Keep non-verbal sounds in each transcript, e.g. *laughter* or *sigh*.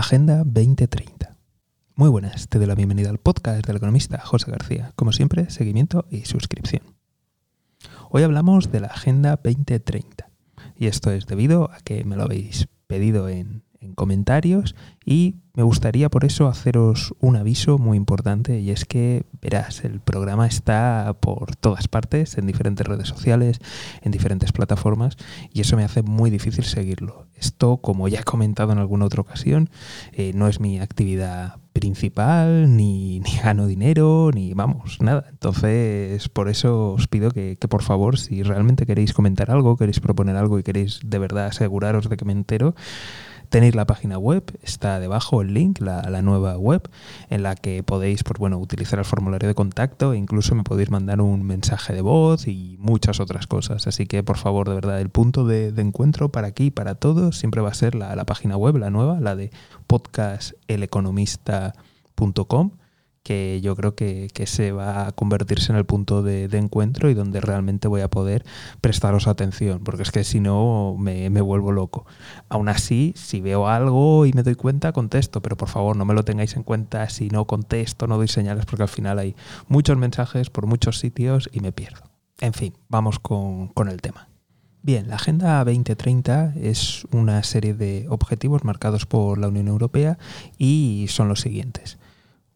Agenda 2030. Muy buenas, te doy la bienvenida al podcast del economista José García. Como siempre, seguimiento y suscripción. Hoy hablamos de la Agenda 2030 y esto es debido a que me lo habéis pedido en, en comentarios y me gustaría por eso haceros un aviso muy importante y es que verás, el programa está por todas partes, en diferentes redes sociales, en diferentes plataformas y eso me hace muy difícil seguirlo. Esto, como ya he comentado en alguna otra ocasión, eh, no es mi actividad principal, ni, *laughs* gano dinero, ni vamos, nada. Entonces, por eso os pido que, por favor, si realmente queréis comentar algo, queréis proponer algo y queréis de verdad aseguraros de que me entero, Tenéis la página web, está debajo el link, la, la, nueva web, en la que podéis pues, bueno, utilizar el formulario de contacto e incluso me podéis mandar un mensaje de voz y muchas otras cosas. Así que por favor, de verdad, el punto de, encuentro para aquí y para todos siempre va a ser la, la página web, la nueva, la de podcasteleconomista.com que yo creo que, que, se va a convertirse en el punto de, encuentro y donde realmente voy a poder prestaros atención, porque es que si no me, me, vuelvo loco. Aún así, si veo algo y me doy cuenta, contesto, pero por favor no me lo tengáis en cuenta si no contesto, no doy señales, porque al final hay muchos mensajes por muchos sitios y me pierdo. En fin, vamos con, con el tema. Bien, la Agenda 2030 es una serie de objetivos marcados por la Unión Europea y son los siguientes.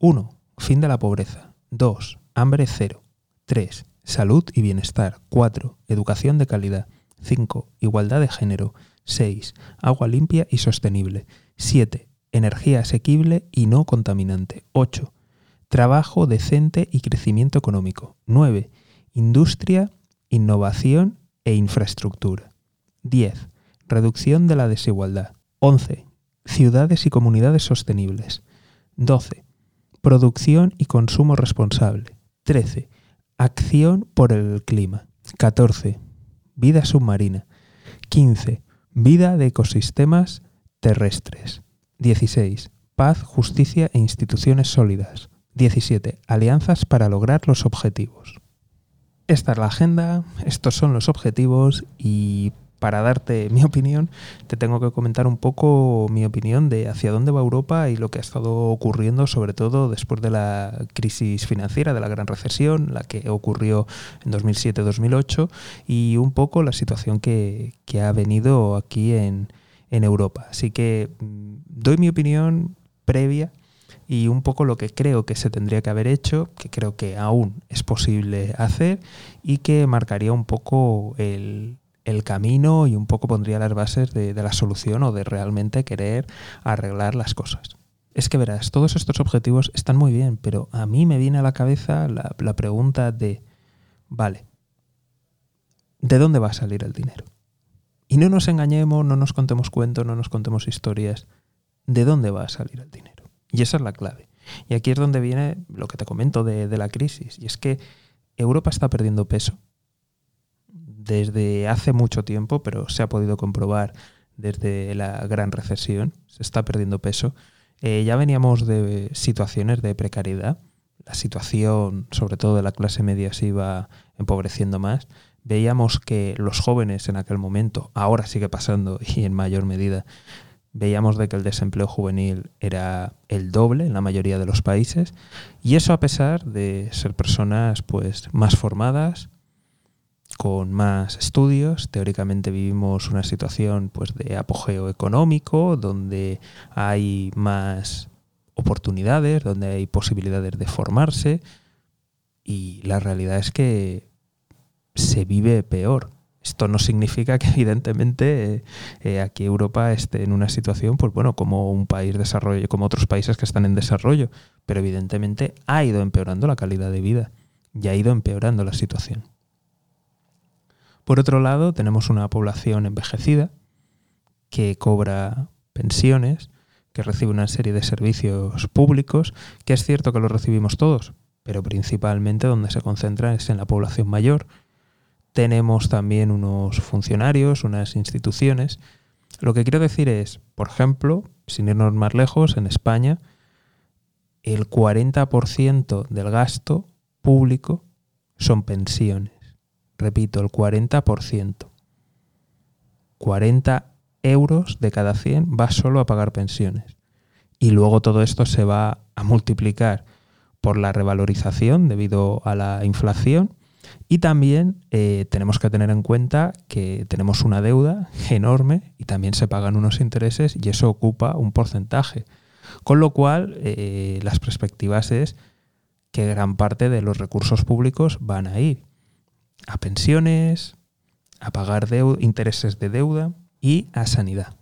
1 Fin de la pobreza. 2. Hambre cero. 3. Salud y bienestar. 4. Educación de calidad. 5. Igualdad de género. 6. Agua limpia y sostenible. 7. Energía asequible y no contaminante. 8. Trabajo decente y crecimiento económico. 9. Industria, innovación e infraestructura. 10. Reducción de la desigualdad. 11. Ciudades y comunidades sostenibles. 12 Producción y consumo responsable. 13. Acción por el clima. 14. Vida submarina. 15. Vida de ecosistemas terrestres. 16. Paz, justicia e instituciones sólidas. 17. Alianzas para lograr los objetivos. Esta es la agenda, estos son los objetivos y para darte *laughs* mi opinión, te tengo que comentar un poco mi opinión de hacia dónde va Europa y lo que ha estado ocurriendo, sobre todo después de la crisis financiera, de la gran recesión, la que ocurrió en 2007-2008, y un poco la situación que, que ha venido aquí en, en Europa. Así que mm, doy mi opinión previa y un poco lo que creo que se tendría que haber hecho, que creo que aún es posible hacer y que marcaría un poco el, el camino y un poco pondría las bases de, la solución o de realmente querer arreglar las cosas. Es que verás, todos estos objetivos están muy bien, pero a mí me viene a la cabeza la, la pregunta de, vale, ¿de dónde va a salir el dinero? Y no nos engañemos, no nos contemos cuentos, no nos contemos historias. ¿De dónde va a salir el dinero? Y esa es la clave. Y aquí es donde viene lo que te comento de, de la crisis. Y es que Europa está perdiendo peso desde hace mucho tiempo, pero se ha podido comprobar desde la gran recesión, se está perdiendo peso. Eh, ya veníamos de situaciones de precariedad, la situación sobre todo de la clase media se iba empobreciendo más. Veíamos que los jóvenes en aquel momento, ahora sigue pasando *laughs* y en mayor medida, veíamos de que el desempleo juvenil era el doble en la mayoría de los países y eso a pesar de ser personas pues más formadas, con más estudios. Teóricamente vivimos una situación pues, de apogeo económico, donde hay más oportunidades, donde hay posibilidades de formarse y la realidad es que se vive peor. Esto no significa que *laughs* evidentemente eh, aquí Europa esté en una situación, pues bueno, como un país desarrollo, como otros países que están en desarrollo, pero evidentemente ha ido empeorando la calidad de vida y ha ido empeorando la situación. Por otro lado, tenemos una población envejecida que cobra pensiones, que recibe una serie de servicios públicos, que es cierto que los recibimos todos, pero principalmente donde se concentra es en la población mayor. Tenemos también unos funcionarios, unas instituciones. Lo que quiero decir es, por ejemplo, sin irnos más lejos, en España, el 40% del gasto público son pensiones repito, el 40%. 40 euros de cada 100 va solo a pagar pensiones. y luego todo esto se va a multiplicar por la revalorización debido a la inflación y también eh, tenemos que tener en cuenta que tenemos una deuda enorme y también se pagan unos intereses y eso ocupa un porcentaje. Con lo cual, eh, las perspectivas es que gran parte de los recursos públicos van a ir a pensiones, a pagar intereses de deuda y a sanidad.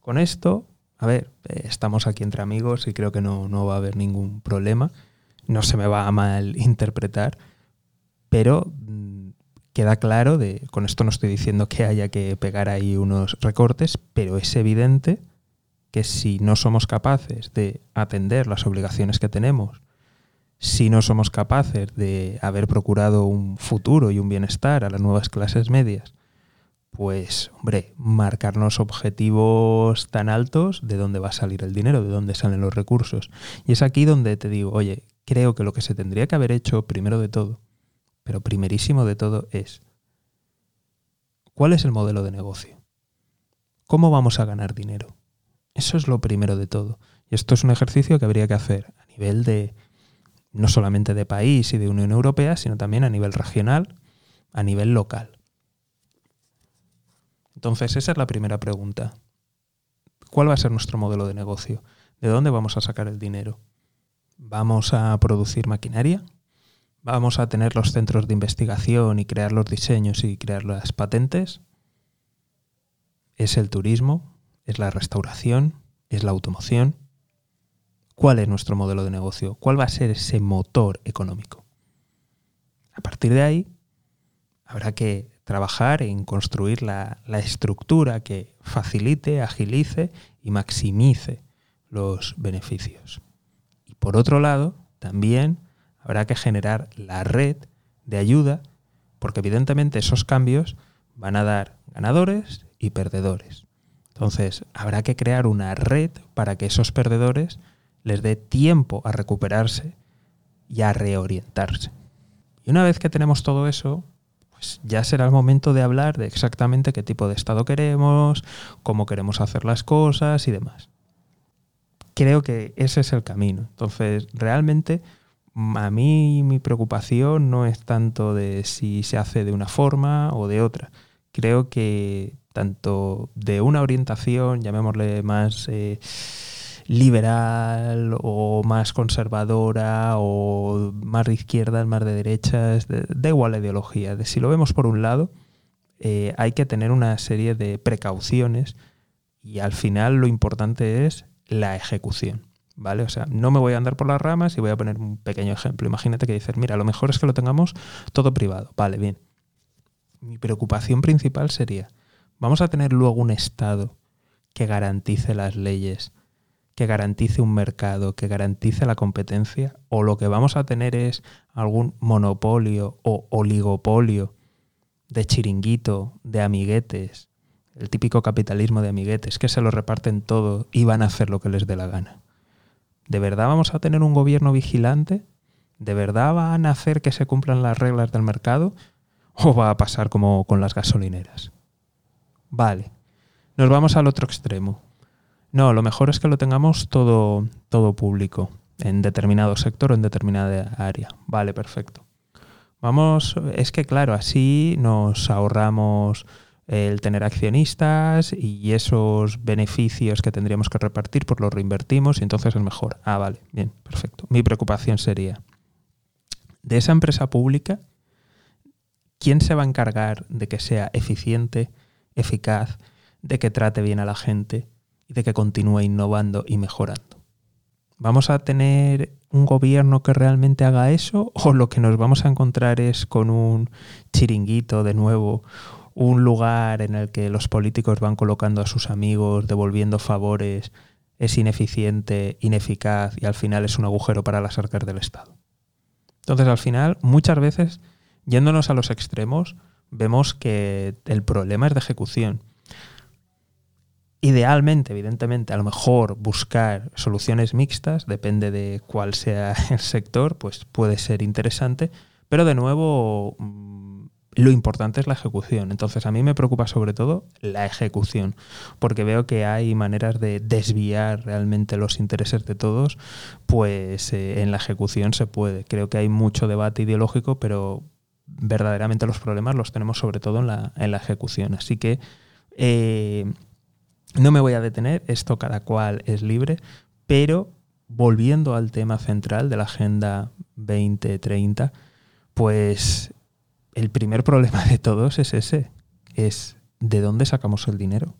Con esto, a ver, eh, estamos aquí entre amigos y creo que no, no va a haber ningún problema. No se me va a mal interpretar, pero mm, queda claro de, con esto no estoy diciendo que haya que pegar ahí unos recortes, pero es evidente que si no somos capaces de atender las obligaciones que tenemos, si no somos capaces de haber procurado un futuro y un bienestar a las nuevas clases medias, pues, hombre, marcarnos objetivos tan altos, ¿de dónde va a salir el dinero? ¿De dónde salen los recursos? Y es aquí donde te digo, oye, creo que lo que se tendría que haber hecho primero de todo, pero primerísimo de todo es, ¿cuál es el modelo de negocio? ¿Cómo vamos a ganar dinero? Eso es lo primero de todo. Y esto es un ejercicio que habría que hacer a nivel de, no solamente de país y de Unión Europea, sino también a nivel regional, a nivel local. Entonces, esa es la primera pregunta. ¿Cuál va a ser nuestro modelo de negocio? ¿De dónde vamos a sacar el dinero? ¿Vamos a producir maquinaria? ¿Vamos a tener los centros de investigación y crear los diseños y crear las patentes? ¿Es el turismo? ¿Es la restauración? ¿Es la automoción? ¿Cuál es nuestro modelo de negocio? ¿Cuál va a ser ese motor económico? A partir de ahí, habrá que trabajar en construir la, la estructura que facilite, agilice y maximice los beneficios. Y por otro lado, también habrá que generar la red de ayuda, porque evidentemente esos cambios van a dar ganadores y perdedores. Entonces, habrá que crear una red para que esos perdedores les dé tiempo a recuperarse y a reorientarse. Y una vez que tenemos todo eso, pues ya será el momento de hablar de exactamente qué tipo de estado queremos, cómo queremos hacer las cosas y demás. Creo que ese es el camino. Entonces, realmente a mí mi preocupación no es tanto de si se hace de una forma o de otra. Creo que tanto de una orientación, llamémosle más eh, liberal o más conservadora o más de izquierda, más de derecha, da igual la ideología. De, si lo vemos por un lado, eh, hay que tener una serie de precauciones y al final lo importante es la ejecución. ¿Vale? O sea, no me voy a andar por las ramas y voy a poner un pequeño ejemplo. Imagínate que dices, mira, lo mejor es que lo tengamos todo privado. Vale, bien. Mi preocupación principal sería, ¿Vamos a tener luego un Estado que garantice las leyes, que garantice un mercado, que garantice la competencia? ¿O lo que vamos a tener es algún monopolio o oligopolio de chiringuito, de amiguetes, el típico capitalismo de amiguetes, que se lo reparten todo y van a hacer lo que les dé la gana? ¿De verdad vamos a tener un gobierno vigilante? ¿De verdad van a hacer que se cumplan las reglas del mercado? ¿O va a pasar como con las gasolineras? Vale. Nos vamos al otro extremo. No, lo mejor es que lo tengamos todo, todo público, en determinado sector o en determinada área. Vale, perfecto. Vamos, es que claro, así nos ahorramos el tener accionistas y esos beneficios que tendríamos que repartir, pues los reinvertimos y entonces es mejor. Ah, vale, bien, perfecto. Mi preocupación sería, de esa empresa pública, ¿quién se va a encargar de que sea eficiente, eficaz, de que trate bien a la gente y de que continúe innovando y mejorando. ¿Vamos a tener un gobierno que realmente haga eso *laughs* o lo que nos vamos a encontrar es con un chiringuito de nuevo, un lugar en el que los políticos van colocando a sus amigos, devolviendo favores, es ineficiente, ineficaz y al final es un agujero para las arcas del Estado? Entonces al final, muchas veces, yéndonos a los extremos, vemos que el problema es de ejecución. Idealmente, evidentemente, a lo mejor buscar soluciones mixtas, depende de cuál sea *laughs* el sector, pues puede ser interesante, pero de nuevo, mm, lo importante es la ejecución. Entonces a mí me preocupa sobre todo la ejecución, porque veo que hay maneras de desviar realmente los intereses de todos, pues eh, en la ejecución se puede. Creo que hay mucho debate ideológico, pero verdaderamente los problemas los tenemos sobre todo en la, en la ejecución. Así que eh, no me voy a detener, esto cada cual es libre, pero volviendo al tema central de la Agenda 2030, pues el primer problema de todos es ese, es ¿de dónde sacamos el dinero?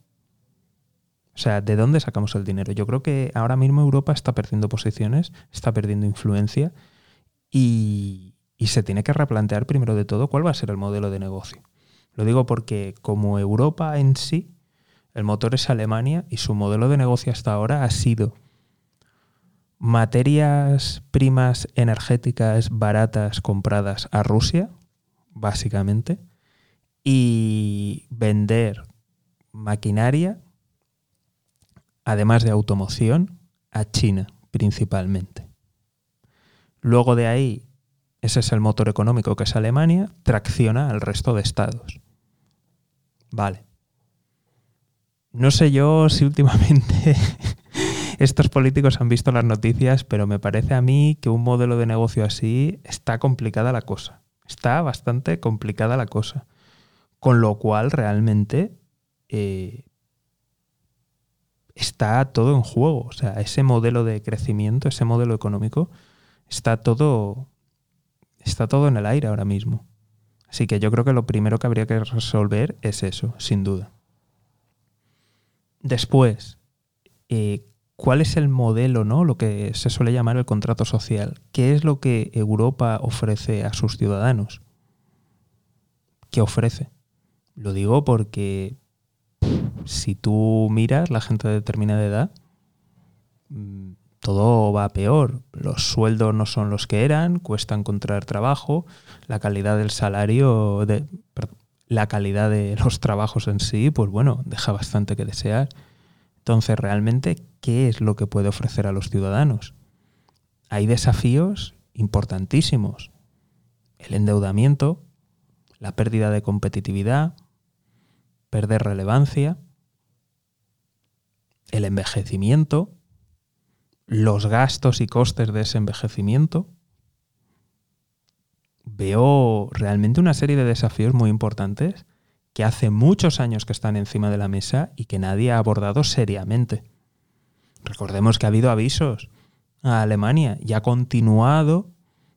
O sea, ¿de dónde sacamos el dinero? Yo creo que ahora mismo Europa está perdiendo posiciones, está perdiendo influencia y, y se tiene que replantear primero de todo cuál va a ser el modelo de negocio. Lo digo porque como Europa en sí, el motor es Alemania y su modelo de negocio hasta ahora ha sido materias primas energéticas baratas compradas a Rusia, básicamente, y vender maquinaria, además de automoción, a China principalmente. Luego de ahí, ese es el motor económico que es Alemania, tracciona al resto de estados. Vale. No sé yo si últimamente *laughs* estos políticos han visto las noticias, pero me parece a mí que un modelo de negocio así está complicada la cosa está bastante complicada la cosa. Con lo cual, realmente eh, está todo en juego. O sea, ese modelo de crecimiento, ese modelo económico, está todo. Está todo en el aire ahora mismo. Así que yo creo que lo primero que habría que resolver es eso, sin duda. Después, eh, ¿cuál es el modelo, no? Lo que se suele llamar el contrato social. ¿Qué es lo que Europa ofrece a sus ciudadanos? ¿Qué ofrece? Lo digo porque si tú miras la gente de determinada edad, mm, todo va peor. Los sueldos no son los que eran, cuesta encontrar trabajo, la calidad del salario, de, la calidad de los trabajos en sí, pues bueno, deja bastante que desear. Entonces, realmente, ¿qué es lo que puede ofrecer a los ciudadanos? Hay desafíos importantísimos. El endeudamiento, la pérdida de competitividad, perder relevancia, el envejecimiento, los gastos y costes de ese envejecimiento. Veo realmente una serie de desafíos muy importantes que hace muchos años que están encima de la mesa y que nadie ha abordado seriamente. Recordemos que ha habido avisos a Alemania y ha continuado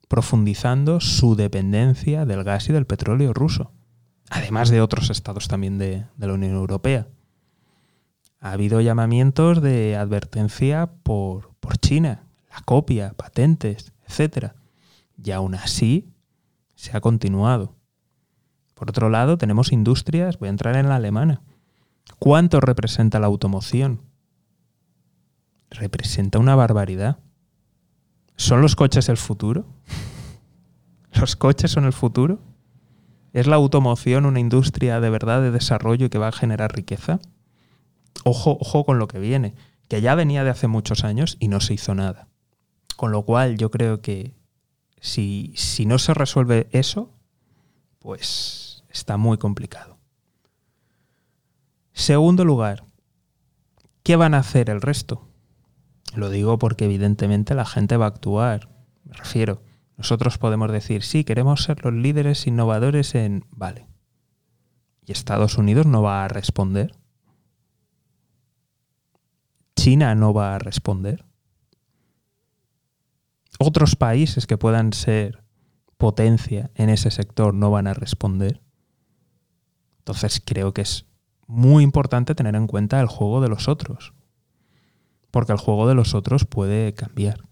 profundizando su dependencia del gas y del petróleo ruso, además de otros estados también de, la Unión Europea. Ha habido llamamientos de advertencia por, por China, la copia, patentes, etc. Y aún así se ha continuado. Por otro lado, tenemos industrias, voy a entrar en la alemana. ¿Cuánto representa la automoción? Representa una barbaridad. ¿Son los coches el futuro? *laughs* ¿Los coches son el futuro? ¿Es la automoción una industria de verdad de desarrollo que va a generar riqueza? Ojo, ojo con lo que viene, que ya venía de hace muchos años y no se hizo nada. Con lo cual yo creo que si, si no se resuelve eso, pues está muy complicado. Segundo lugar, ¿qué van a hacer el resto? Lo digo porque evidentemente la gente va a actuar. Me refiero, nosotros podemos decir, sí, queremos ser los líderes innovadores en... Vale. ¿Y Estados Unidos no va a responder? ¿China no va a responder? ¿Otros países que puedan ser potencia en ese sector no van a responder? Entonces creo que es muy importante tener en cuenta el juego de los otros, porque el juego de los otros puede cambiar.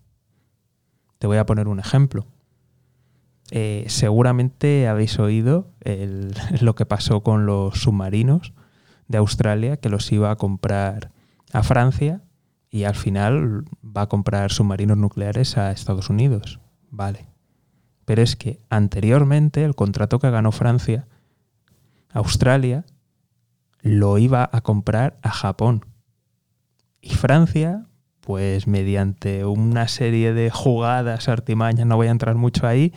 Te voy a poner un ejemplo. Eh, seguramente habéis oído *laughs* lo que pasó con los submarinos de Australia, que los iba a comprar a Francia y al final va a comprar submarinos nucleares a Estados Unidos. Vale. Pero es que anteriormente el contrato que ganó Francia Australia lo iba a comprar a Japón. Y Francia, pues mediante una serie de jugadas, artimañas, no voy a entrar mucho ahí,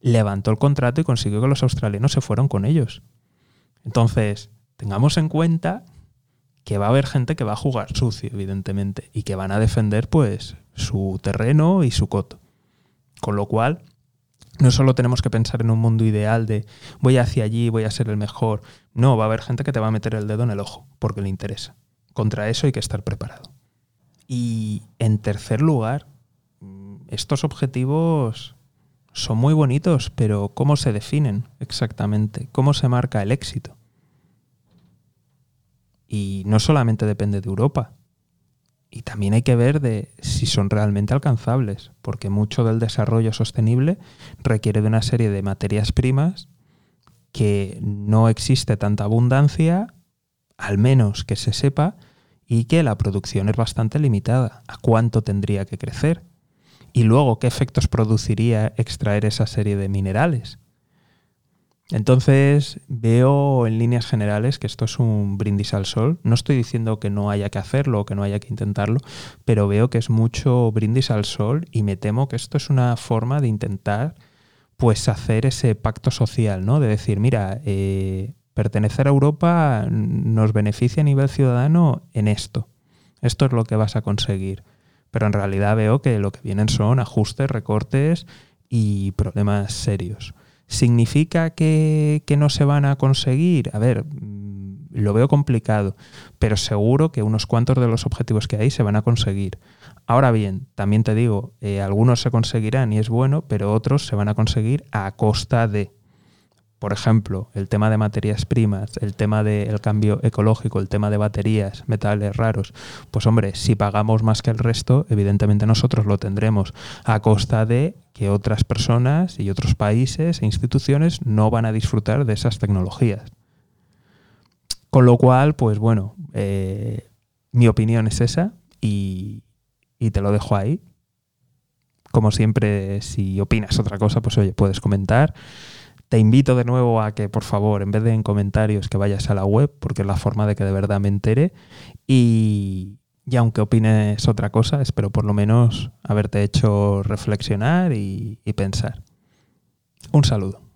levantó el contrato y consiguió que los australianos se fueran con ellos. Entonces, tengamos en cuenta que va a haber gente que va a jugar sucio, evidentemente, y que van a defender pues su terreno y su coto. Con lo cual, no solo tenemos que pensar en un mundo ideal de voy hacia allí, voy a ser el mejor. No, va a haber gente que te va a meter el dedo en el ojo porque le interesa. Contra eso hay que estar preparado. Y en tercer lugar, estos objetivos son muy bonitos, pero ¿cómo se definen exactamente? ¿Cómo se marca el éxito? Y no solamente depende de Europa. Y también hay que ver de si son realmente alcanzables, porque mucho del desarrollo sostenible requiere de una serie de materias primas que no existe tanta abundancia, al menos que se sepa, y que la producción es bastante limitada. ¿A cuánto tendría que crecer? Y luego, ¿qué efectos produciría extraer esa serie de minerales? Entonces veo en líneas generales que esto es un brindis al sol. No estoy diciendo que no haya que hacerlo o que no haya que intentarlo, pero veo que es mucho brindis al sol y me temo que esto es una forma de intentar pues hacer ese pacto social, ¿no? De decir, mira, eh, pertenecer a Europa nos beneficia a nivel ciudadano en esto. Esto es lo que vas a conseguir. Pero en realidad veo que lo que vienen son ajustes, recortes y problemas serios. ¿Significa que, no se van a conseguir? A ver, mm, lo veo complicado, pero seguro que unos cuantos de los objetivos que hay se van a conseguir. Ahora bien, también te digo, eh, algunos se conseguirán y es bueno, pero otros se van a conseguir a costa de por ejemplo, el tema de materias primas, el tema del cambio ecológico, el tema de baterías, metales raros, pues hombre, si pagamos más que el resto, evidentemente nosotros lo tendremos a costa de que otras personas y otros países e instituciones no van a disfrutar de esas tecnologías. Con lo cual, pues bueno, eh, mi opinión es esa y, y te lo dejo ahí. Como siempre, si opinas otra cosa, pues oye, puedes comentar. Te invito de nuevo a que, por favor, en vez de en comentarios, que vayas a la web, porque es la forma de que de verdad me entere. Y, y aunque opines otra cosa, espero por lo menos haberte hecho reflexionar y, y pensar. Un saludo.